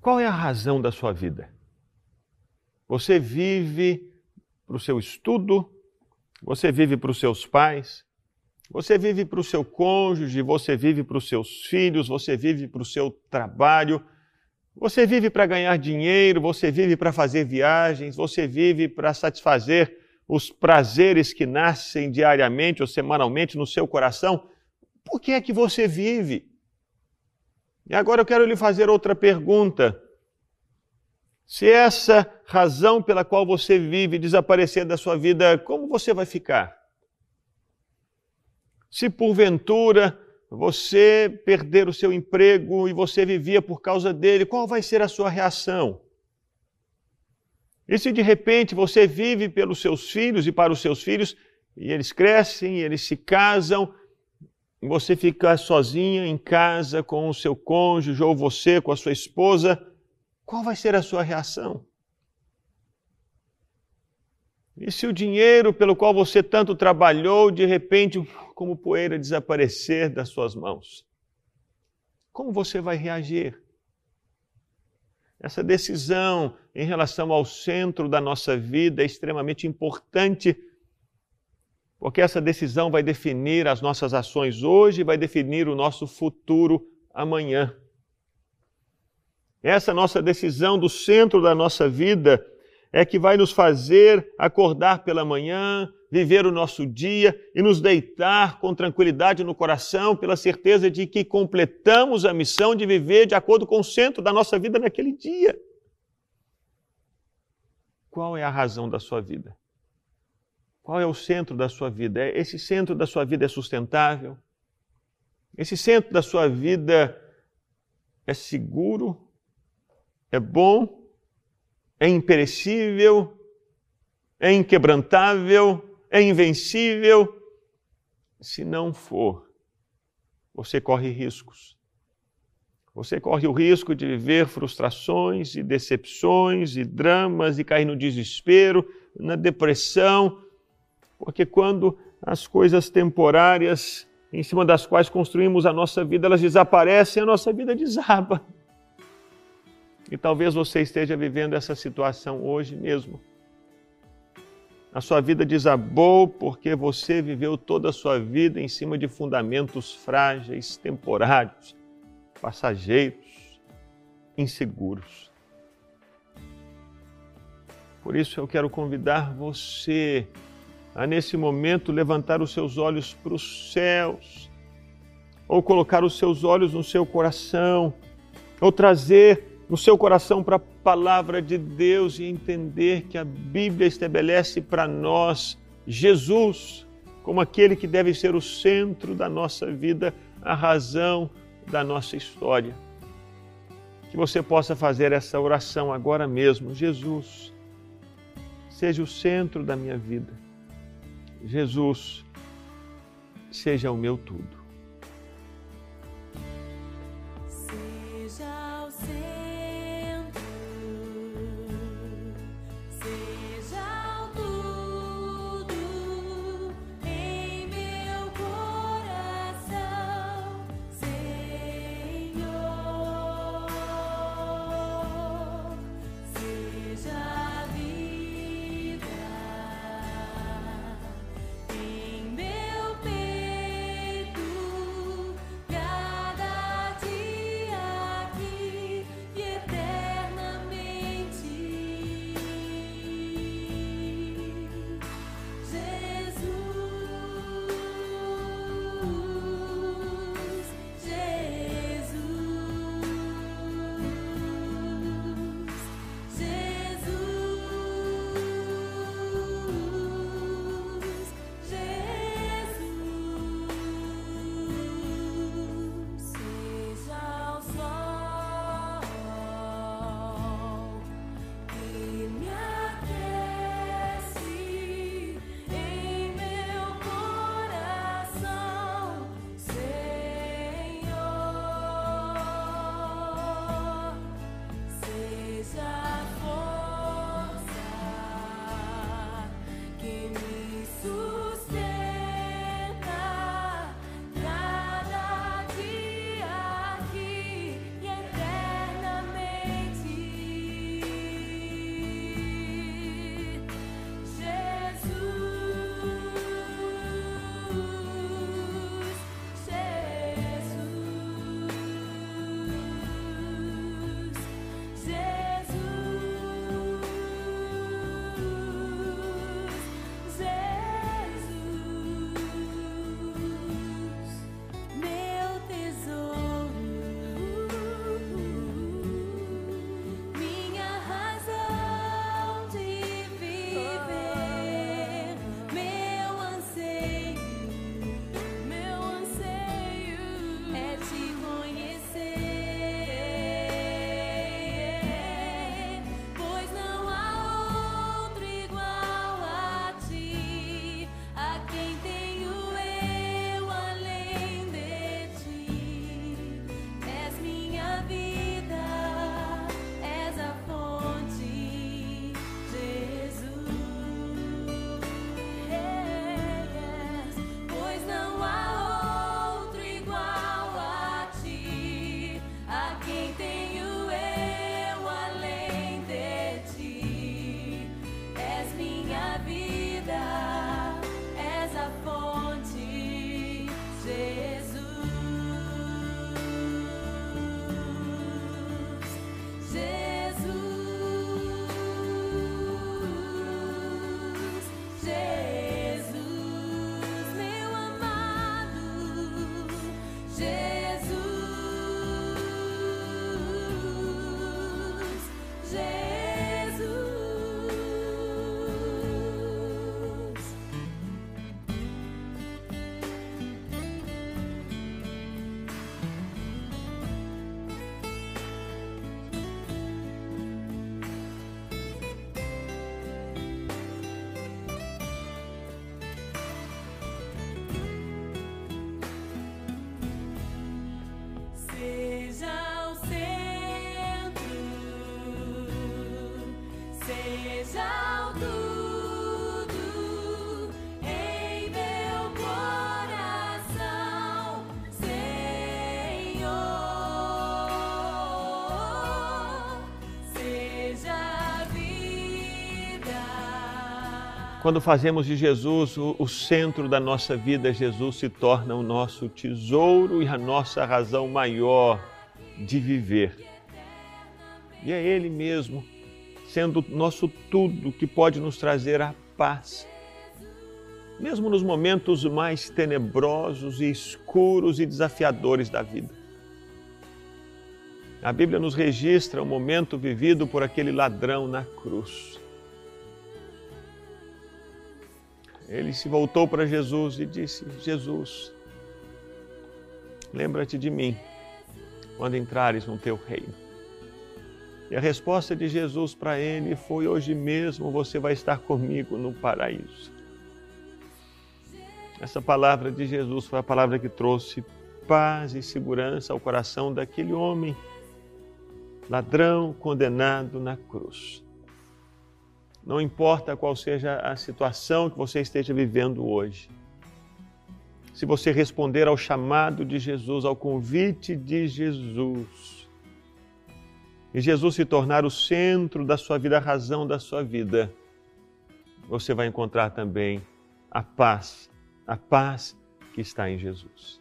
Qual é a razão da sua vida? Você vive para o seu estudo, você vive para os seus pais, você vive para o seu cônjuge, você vive para os seus filhos, você vive para o seu trabalho, você vive para ganhar dinheiro, você vive para fazer viagens, você vive para satisfazer os prazeres que nascem diariamente ou semanalmente no seu coração. Por que é que você vive? E agora eu quero lhe fazer outra pergunta. Se essa razão pela qual você vive desaparecer da sua vida, como você vai ficar? Se porventura você perder o seu emprego e você vivia por causa dele, qual vai ser a sua reação? E se de repente você vive pelos seus filhos e para os seus filhos, e eles crescem, eles se casam, você fica sozinha em casa com o seu cônjuge ou você com a sua esposa, qual vai ser a sua reação? E se o dinheiro pelo qual você tanto trabalhou, de repente, como poeira, desaparecer das suas mãos? Como você vai reagir? Essa decisão em relação ao centro da nossa vida é extremamente importante, porque essa decisão vai definir as nossas ações hoje e vai definir o nosso futuro amanhã. Essa nossa decisão do centro da nossa vida é que vai nos fazer acordar pela manhã, viver o nosso dia e nos deitar com tranquilidade no coração, pela certeza de que completamos a missão de viver de acordo com o centro da nossa vida naquele dia. Qual é a razão da sua vida? Qual é o centro da sua vida? É, esse centro da sua vida é sustentável? Esse centro da sua vida é seguro? é bom, é imperecível, é inquebrantável, é invencível. Se não for, você corre riscos. Você corre o risco de viver frustrações e decepções e dramas e cair no desespero, na depressão, porque quando as coisas temporárias em cima das quais construímos a nossa vida, elas desaparecem, a nossa vida desaba. E talvez você esteja vivendo essa situação hoje mesmo. A sua vida desabou porque você viveu toda a sua vida em cima de fundamentos frágeis, temporários, passageiros, inseguros. Por isso eu quero convidar você a, nesse momento, levantar os seus olhos para os céus, ou colocar os seus olhos no seu coração, ou trazer no seu coração para a palavra de Deus e entender que a Bíblia estabelece para nós Jesus como aquele que deve ser o centro da nossa vida, a razão da nossa história. Que você possa fazer essa oração agora mesmo. Jesus, seja o centro da minha vida. Jesus, seja o meu tudo. Quando fazemos de Jesus o, o, centro da nossa vida, Jesus se torna o nosso tesouro e a nossa razão maior de viver. E é Ele mesmo, sendo nosso tudo, que pode nos trazer a paz. Mesmo nos momentos mais tenebrosos e escuros e desafiadores da vida. A Bíblia nos registra o momento vivido por aquele ladrão na cruz ele se voltou para Jesus e disse: Jesus, lembra-te de mim quando entrares no teu reino. E a resposta de Jesus para ele foi: Hoje mesmo você vai estar comigo no paraíso. Essa palavra de Jesus foi a palavra que trouxe paz e segurança ao coração daquele homem, ladrão condenado na cruz. Não importa qual seja a situação que você esteja vivendo hoje. Se você responder ao chamado de Jesus, ao convite de Jesus, e Jesus se tornar o centro da sua vida, a razão da sua vida, você vai encontrar também a paz, a paz que está em Jesus.